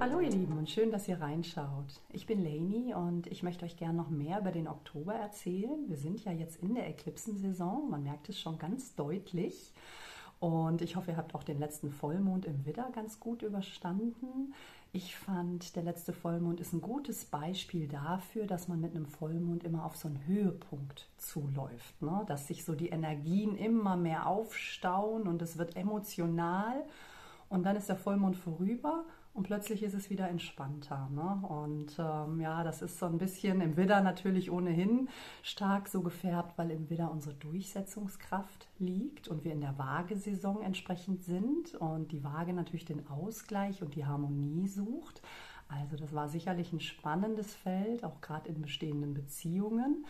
Hallo ihr Lieben und schön, dass ihr reinschaut. Ich bin Lainey und ich möchte euch gerne noch mehr über den Oktober erzählen. Wir sind ja jetzt in der Eklipsensaison, man merkt es schon ganz deutlich. Und ich hoffe, ihr habt auch den letzten Vollmond im Widder ganz gut überstanden. Ich fand, der letzte Vollmond ist ein gutes Beispiel dafür, dass man mit einem Vollmond immer auf so einen Höhepunkt zuläuft. Ne? Dass sich so die Energien immer mehr aufstauen und es wird emotional. Und dann ist der Vollmond vorüber und plötzlich ist es wieder entspannter. Ne? Und ähm, ja, das ist so ein bisschen im Widder natürlich ohnehin stark so gefärbt, weil im Widder unsere Durchsetzungskraft liegt und wir in der Waagesaison entsprechend sind und die Waage natürlich den Ausgleich und die Harmonie sucht. Also das war sicherlich ein spannendes Feld, auch gerade in bestehenden Beziehungen.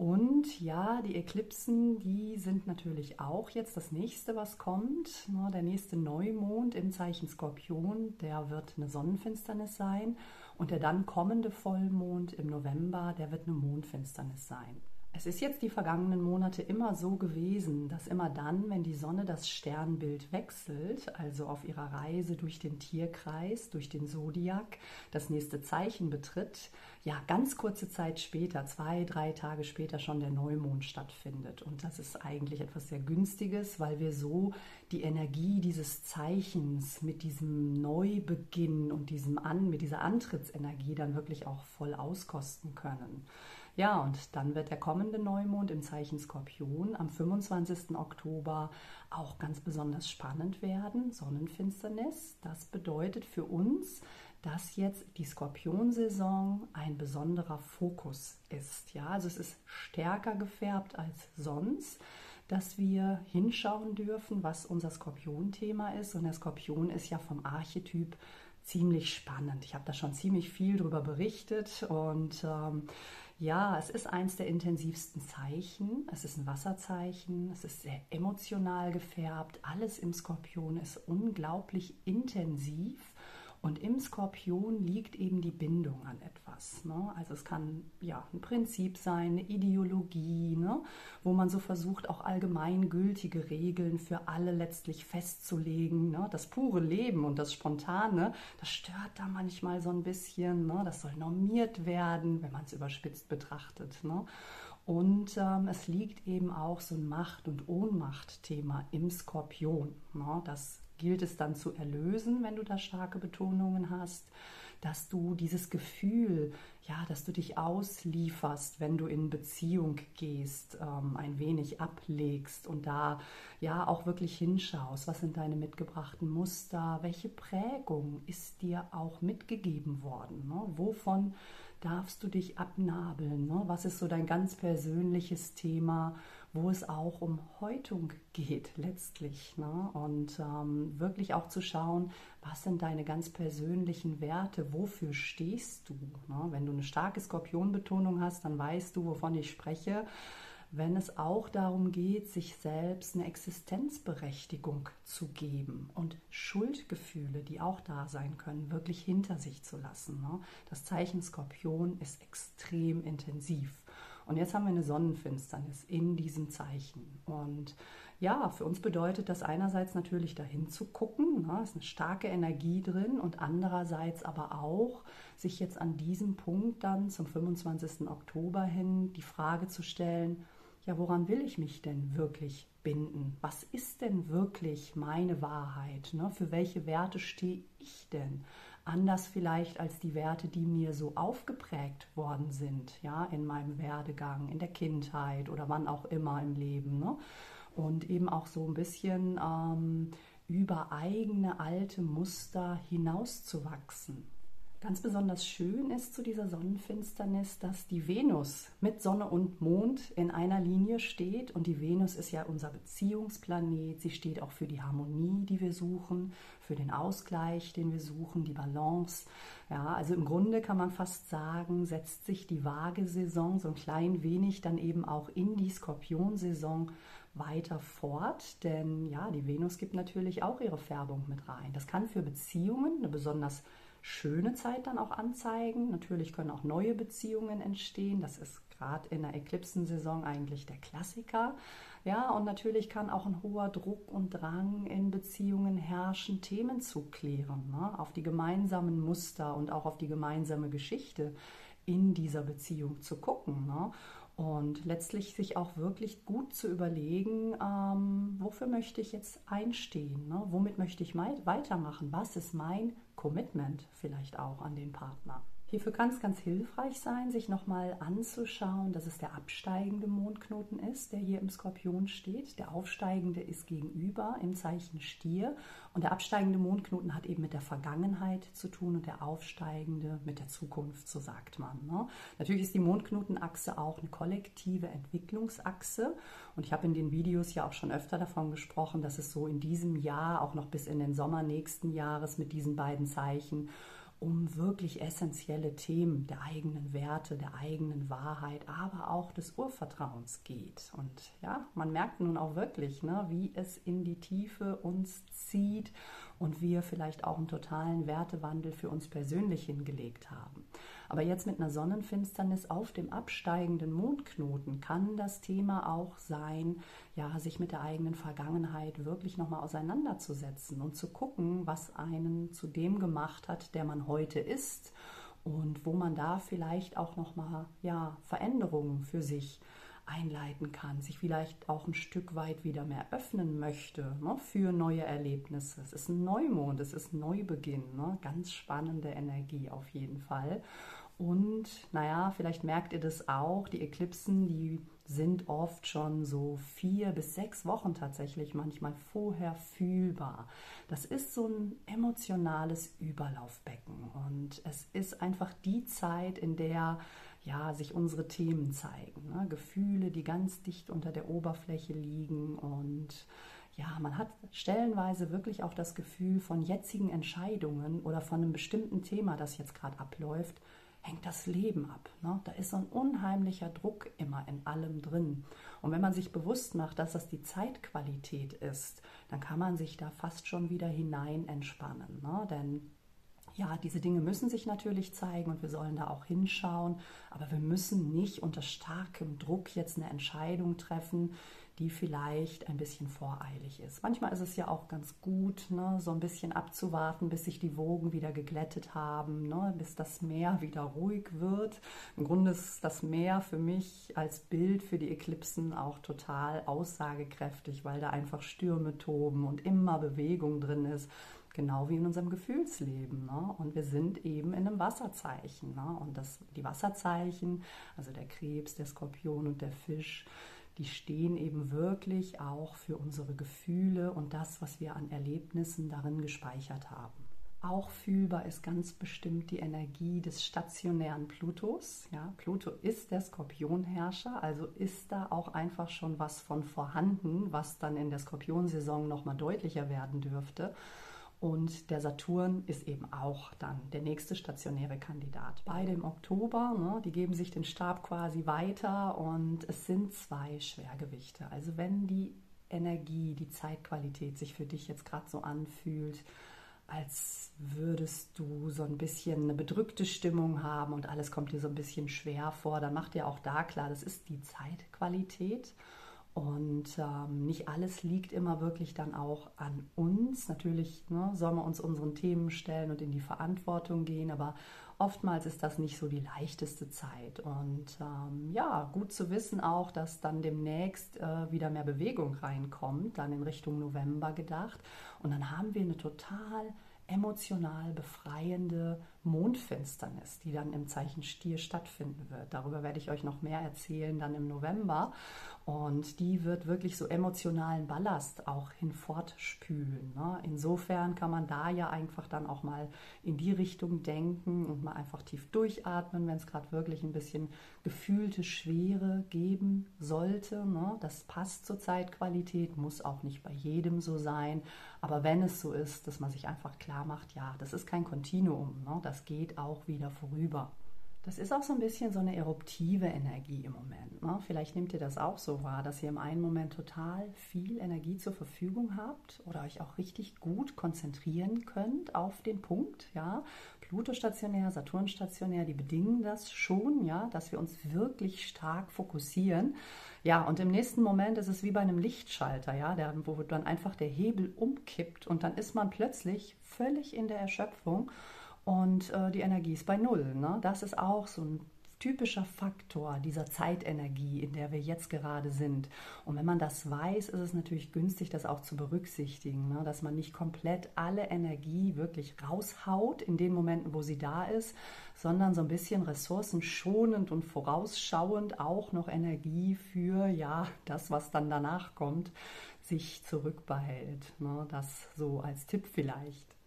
Und ja, die Eklipsen, die sind natürlich auch jetzt das nächste, was kommt. Der nächste Neumond im Zeichen Skorpion, der wird eine Sonnenfinsternis sein. Und der dann kommende Vollmond im November, der wird eine Mondfinsternis sein. Es ist jetzt die vergangenen Monate immer so gewesen, dass immer dann, wenn die Sonne das Sternbild wechselt, also auf ihrer Reise durch den Tierkreis, durch den Zodiac, das nächste Zeichen betritt, ja, ganz kurze Zeit später, zwei, drei Tage später schon der Neumond stattfindet. Und das ist eigentlich etwas sehr Günstiges, weil wir so die Energie dieses Zeichens mit diesem Neubeginn und diesem An, mit dieser Antrittsenergie dann wirklich auch voll auskosten können. Ja, und dann wird der kommende Neumond im Zeichen Skorpion am 25. Oktober auch ganz besonders spannend werden. Sonnenfinsternis. Das bedeutet für uns, dass jetzt die Skorpionsaison ein besonderer Fokus ist. Ja, also es ist stärker gefärbt als sonst, dass wir hinschauen dürfen, was unser Skorpion-Thema ist. Und der Skorpion ist ja vom Archetyp ziemlich spannend. Ich habe da schon ziemlich viel darüber berichtet und ähm, ja, es ist eins der intensivsten Zeichen. Es ist ein Wasserzeichen. Es ist sehr emotional gefärbt. Alles im Skorpion ist unglaublich intensiv. Skorpion liegt eben die Bindung an etwas. Ne? Also es kann ja ein Prinzip sein, eine Ideologie, ne? wo man so versucht, auch allgemeingültige Regeln für alle letztlich festzulegen. Ne? Das pure Leben und das Spontane, das stört da manchmal so ein bisschen. Ne? Das soll normiert werden, wenn man es überspitzt betrachtet. Ne? Und ähm, es liegt eben auch so ein Macht- und Ohnmacht-Thema im Skorpion. Ne? Das gilt es dann zu erlösen, wenn du da starke Betonungen hast, dass du dieses Gefühl, ja, dass du dich auslieferst, wenn du in Beziehung gehst, ähm, ein wenig ablegst und da ja auch wirklich hinschaust, was sind deine mitgebrachten Muster, welche Prägung ist dir auch mitgegeben worden, ne? wovon darfst du dich abnabeln, ne? was ist so dein ganz persönliches Thema, wo es auch um Häutung geht letztlich. Ne? Und ähm, wirklich auch zu schauen, was sind deine ganz persönlichen Werte, wofür stehst du. Ne? Wenn du eine starke Skorpionbetonung hast, dann weißt du, wovon ich spreche. Wenn es auch darum geht, sich selbst eine Existenzberechtigung zu geben und Schuldgefühle, die auch da sein können, wirklich hinter sich zu lassen. Ne? Das Zeichen Skorpion ist extrem intensiv. Und jetzt haben wir eine Sonnenfinsternis in diesem Zeichen. Und ja, für uns bedeutet das einerseits natürlich dahin zu gucken, ne, ist eine starke Energie drin und andererseits aber auch sich jetzt an diesem Punkt dann zum 25. Oktober hin die Frage zu stellen, ja, woran will ich mich denn wirklich binden? Was ist denn wirklich meine Wahrheit? Ne? Für welche Werte stehe ich denn? Anders vielleicht als die Werte, die mir so aufgeprägt worden sind, ja, in meinem Werdegang, in der Kindheit oder wann auch immer im Leben. Ne? Und eben auch so ein bisschen ähm, über eigene alte Muster hinauszuwachsen. Ganz besonders schön ist zu dieser Sonnenfinsternis, dass die Venus mit Sonne und Mond in einer Linie steht. Und die Venus ist ja unser Beziehungsplanet. Sie steht auch für die Harmonie, die wir suchen, für den Ausgleich, den wir suchen, die Balance. Ja, also im Grunde kann man fast sagen, setzt sich die Waagesaison so ein klein wenig dann eben auch in die Skorpionsaison weiter fort, denn ja, die Venus gibt natürlich auch ihre Färbung mit rein. Das kann für Beziehungen eine besonders schöne Zeit dann auch anzeigen. Natürlich können auch neue Beziehungen entstehen. Das ist gerade in der Eklipsensaison eigentlich der Klassiker, Ja, und natürlich kann auch ein hoher Druck und Drang in Beziehungen herrschen, Themen zu klären, ne? auf die gemeinsamen Muster und auch auf die gemeinsame Geschichte in dieser Beziehung zu gucken. Ne? Und letztlich sich auch wirklich gut zu überlegen, ähm, wofür möchte ich jetzt einstehen? Ne? Womit möchte ich weitermachen? Was ist mein Commitment vielleicht auch an den Partner? Hierfür kann es ganz hilfreich sein, sich nochmal anzuschauen, dass es der absteigende Mondknoten ist, der hier im Skorpion steht. Der aufsteigende ist gegenüber im Zeichen Stier und der absteigende Mondknoten hat eben mit der Vergangenheit zu tun und der aufsteigende mit der Zukunft, so sagt man. Ne? Natürlich ist die Mondknotenachse auch eine kollektive Entwicklungsachse und ich habe in den Videos ja auch schon öfter davon gesprochen, dass es so in diesem Jahr, auch noch bis in den Sommer nächsten Jahres mit diesen beiden Zeichen, um wirklich essentielle Themen der eigenen Werte, der eigenen Wahrheit, aber auch des Urvertrauens geht. Und ja, man merkt nun auch wirklich, ne, wie es in die Tiefe uns zieht und wir vielleicht auch einen totalen Wertewandel für uns persönlich hingelegt haben. Aber jetzt mit einer Sonnenfinsternis auf dem absteigenden Mondknoten kann das Thema auch sein, ja, sich mit der eigenen Vergangenheit wirklich nochmal auseinanderzusetzen und zu gucken, was einen zu dem gemacht hat, der man heute ist und wo man da vielleicht auch nochmal, ja, Veränderungen für sich einleiten kann, sich vielleicht auch ein Stück weit wieder mehr öffnen möchte ne, für neue Erlebnisse. Es ist ein Neumond, es ist Neubeginn, ne, ganz spannende Energie auf jeden Fall. Und naja, vielleicht merkt ihr das auch, die Eklipsen, die sind oft schon so vier bis sechs Wochen tatsächlich manchmal vorher fühlbar. Das ist so ein emotionales Überlaufbecken und es ist einfach die Zeit, in der ja, sich unsere Themen zeigen. Ne? Gefühle, die ganz dicht unter der Oberfläche liegen und ja, man hat stellenweise wirklich auch das Gefühl von jetzigen Entscheidungen oder von einem bestimmten Thema, das jetzt gerade abläuft, hängt das Leben ab. Ne? Da ist so ein unheimlicher Druck immer in allem drin. Und wenn man sich bewusst macht, dass das die Zeitqualität ist, dann kann man sich da fast schon wieder hinein entspannen. Ne? Denn ja, diese Dinge müssen sich natürlich zeigen und wir sollen da auch hinschauen, aber wir müssen nicht unter starkem Druck jetzt eine Entscheidung treffen, die vielleicht ein bisschen voreilig ist. Manchmal ist es ja auch ganz gut, ne, so ein bisschen abzuwarten, bis sich die Wogen wieder geglättet haben, ne, bis das Meer wieder ruhig wird. Im Grunde ist das Meer für mich als Bild für die Eklipsen auch total aussagekräftig, weil da einfach Stürme toben und immer Bewegung drin ist genau wie in unserem Gefühlsleben. Ne? Und wir sind eben in einem Wasserzeichen. Ne? Und das, die Wasserzeichen, also der Krebs, der Skorpion und der Fisch, die stehen eben wirklich auch für unsere Gefühle und das, was wir an Erlebnissen darin gespeichert haben. Auch fühlbar ist ganz bestimmt die Energie des stationären Plutos. Ja, Pluto ist der Skorpionherrscher, also ist da auch einfach schon was von vorhanden, was dann in der Skorpionsaison nochmal deutlicher werden dürfte. Und der Saturn ist eben auch dann der nächste stationäre Kandidat. Beide im Oktober, ne, die geben sich den Stab quasi weiter und es sind zwei Schwergewichte. Also wenn die Energie, die Zeitqualität sich für dich jetzt gerade so anfühlt, als würdest du so ein bisschen eine bedrückte Stimmung haben und alles kommt dir so ein bisschen schwer vor, dann macht dir auch da klar, das ist die Zeitqualität. Und ähm, nicht alles liegt immer wirklich dann auch an uns. Natürlich ne, sollen wir uns unseren Themen stellen und in die Verantwortung gehen, aber oftmals ist das nicht so die leichteste Zeit. Und ähm, ja, gut zu wissen auch, dass dann demnächst äh, wieder mehr Bewegung reinkommt, dann in Richtung November gedacht. Und dann haben wir eine total emotional befreiende Mondfinsternis, die dann im Zeichen Stier stattfinden wird. Darüber werde ich euch noch mehr erzählen dann im November. Und die wird wirklich so emotionalen Ballast auch hinfortspülen. Ne? Insofern kann man da ja einfach dann auch mal in die Richtung denken und mal einfach tief durchatmen, wenn es gerade wirklich ein bisschen gefühlte Schwere geben sollte. Ne? Das passt zur Zeitqualität, muss auch nicht bei jedem so sein. Aber wenn es so ist, dass man sich einfach klar macht, ja, das ist kein Kontinuum, ne? Das geht auch wieder vorüber. Das ist auch so ein bisschen so eine eruptive Energie im Moment. Ne? Vielleicht nehmt ihr das auch so wahr, dass ihr im einen Moment total viel Energie zur Verfügung habt oder euch auch richtig gut konzentrieren könnt auf den Punkt. Ja? Pluto stationär, Saturn stationär, die bedingen das schon, ja, dass wir uns wirklich stark fokussieren. Ja, und im nächsten Moment ist es wie bei einem Lichtschalter, ja, der, wo dann einfach der Hebel umkippt und dann ist man plötzlich völlig in der Erschöpfung und äh, die Energie ist bei Null. Ne? Das ist auch so ein typischer Faktor dieser Zeitenergie, in der wir jetzt gerade sind. Und wenn man das weiß, ist es natürlich günstig, das auch zu berücksichtigen, ne? dass man nicht komplett alle Energie wirklich raushaut in den Momenten, wo sie da ist, sondern so ein bisschen ressourcenschonend und vorausschauend auch noch Energie für ja das, was dann danach kommt, sich zurückbehält. Ne? Das so als Tipp vielleicht.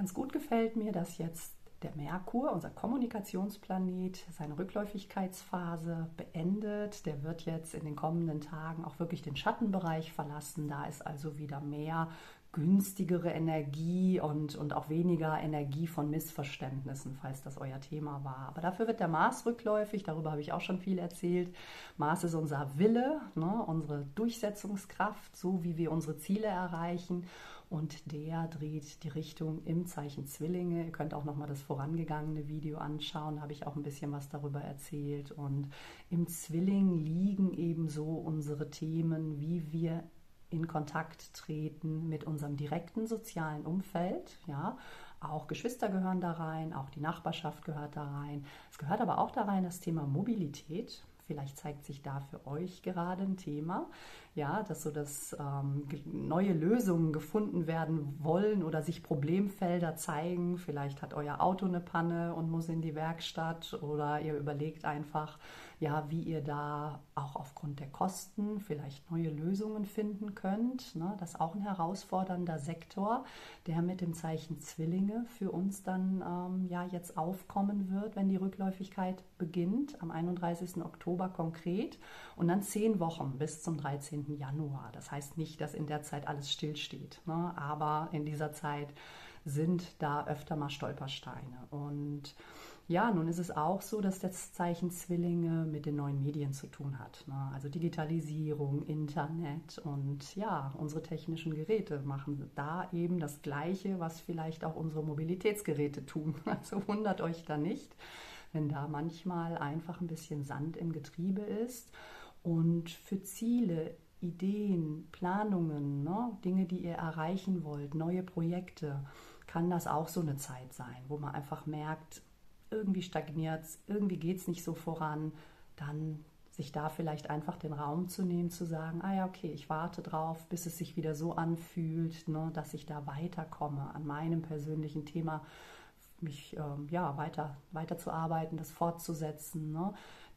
Ganz gut gefällt mir, dass jetzt der Merkur, unser Kommunikationsplanet, seine Rückläufigkeitsphase beendet. Der wird jetzt in den kommenden Tagen auch wirklich den Schattenbereich verlassen. Da ist also wieder mehr günstigere Energie und, und auch weniger Energie von Missverständnissen, falls das euer Thema war. Aber dafür wird der Mars rückläufig, darüber habe ich auch schon viel erzählt. Mars ist unser Wille, ne, unsere Durchsetzungskraft, so wie wir unsere Ziele erreichen und der dreht die Richtung im Zeichen Zwillinge. Ihr könnt auch noch mal das vorangegangene Video anschauen, da habe ich auch ein bisschen was darüber erzählt und im Zwilling liegen ebenso unsere Themen, wie wir in Kontakt treten mit unserem direkten sozialen Umfeld, ja, auch Geschwister gehören da rein, auch die Nachbarschaft gehört da rein. Es gehört aber auch da rein das Thema Mobilität. Vielleicht zeigt sich da für euch gerade ein Thema, ja, dass so dass ähm, neue Lösungen gefunden werden wollen oder sich Problemfelder zeigen. Vielleicht hat euer Auto eine Panne und muss in die Werkstatt oder ihr überlegt einfach, ja, wie ihr da auch aufgrund der Kosten vielleicht neue Lösungen finden könnt. Ne? Das ist auch ein herausfordernder Sektor, der mit dem Zeichen Zwillinge für uns dann ähm, ja jetzt aufkommen wird, wenn die Rückläufigkeit beginnt, am 31. Oktober konkret und dann zehn Wochen bis zum 13. Januar. Das heißt nicht, dass in der Zeit alles stillsteht, ne? aber in dieser Zeit sind da öfter mal Stolpersteine und ja, nun ist es auch so, dass das Zeichen Zwillinge mit den neuen Medien zu tun hat. Ne? Also Digitalisierung, Internet und ja, unsere technischen Geräte machen da eben das Gleiche, was vielleicht auch unsere Mobilitätsgeräte tun. Also wundert euch da nicht, wenn da manchmal einfach ein bisschen Sand im Getriebe ist. Und für Ziele, Ideen, Planungen, ne? Dinge, die ihr erreichen wollt, neue Projekte, kann das auch so eine Zeit sein, wo man einfach merkt, irgendwie stagniert es, irgendwie geht es nicht so voran, dann sich da vielleicht einfach den Raum zu nehmen, zu sagen, ah ja, okay, ich warte drauf, bis es sich wieder so anfühlt, ne, dass ich da weiterkomme an meinem persönlichen Thema, mich ähm, ja weiter weiterzuarbeiten, das fortzusetzen. Ne?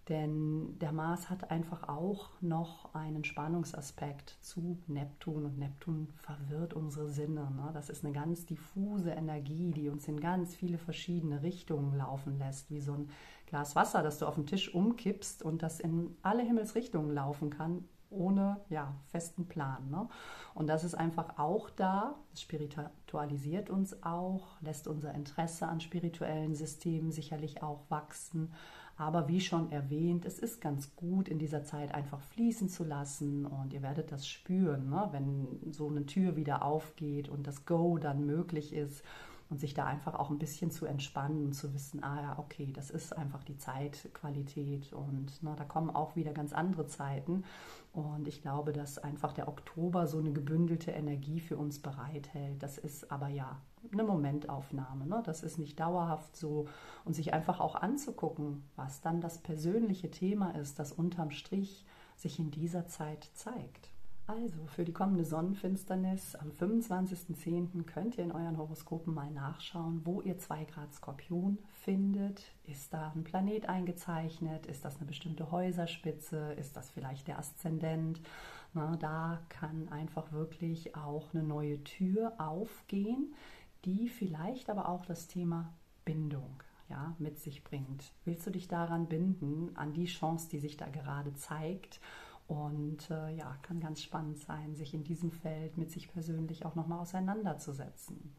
Denn der Mars hat einfach auch noch einen Spannungsaspekt zu Neptun und Neptun verwirrt unsere Sinne. Ne? Das ist eine ganz diffuse Energie, die uns in ganz viele verschiedene Richtungen laufen lässt, wie so ein Glas Wasser, das du auf den Tisch umkippst und das in alle Himmelsrichtungen laufen kann, ohne ja, festen Plan. Ne? Und das ist einfach auch da, es spiritualisiert uns auch, lässt unser Interesse an spirituellen Systemen sicherlich auch wachsen aber wie schon erwähnt, es ist ganz gut, in dieser Zeit einfach fließen zu lassen und ihr werdet das spüren, ne? wenn so eine Tür wieder aufgeht und das Go dann möglich ist und sich da einfach auch ein bisschen zu entspannen und zu wissen, ah ja, okay, das ist einfach die Zeitqualität und ne, da kommen auch wieder ganz andere Zeiten. Und ich glaube, dass einfach der Oktober so eine gebündelte Energie für uns bereithält. Das ist aber ja eine Momentaufnahme. Ne? Das ist nicht dauerhaft so. Und sich einfach auch anzugucken, was dann das persönliche Thema ist, das unterm Strich sich in dieser Zeit zeigt. Also für die kommende Sonnenfinsternis am 25.10. könnt ihr in euren Horoskopen mal nachschauen, wo ihr 2 Grad Skorpion findet. Ist da ein Planet eingezeichnet? Ist das eine bestimmte Häuserspitze? Ist das vielleicht der Aszendent? Na, da kann einfach wirklich auch eine neue Tür aufgehen, die vielleicht aber auch das Thema Bindung ja, mit sich bringt. Willst du dich daran binden, an die Chance, die sich da gerade zeigt? Und äh, ja, kann ganz spannend sein, sich in diesem Feld mit sich persönlich auch nochmal auseinanderzusetzen.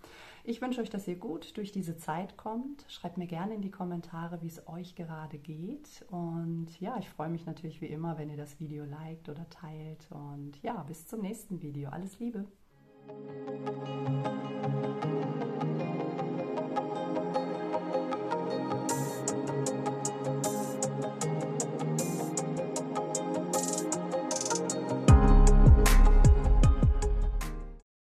Ich wünsche euch, dass ihr gut durch diese Zeit kommt. Schreibt mir gerne in die Kommentare, wie es euch gerade geht. Und ja, ich freue mich natürlich wie immer, wenn ihr das Video liked oder teilt. Und ja, bis zum nächsten Video. Alles Liebe!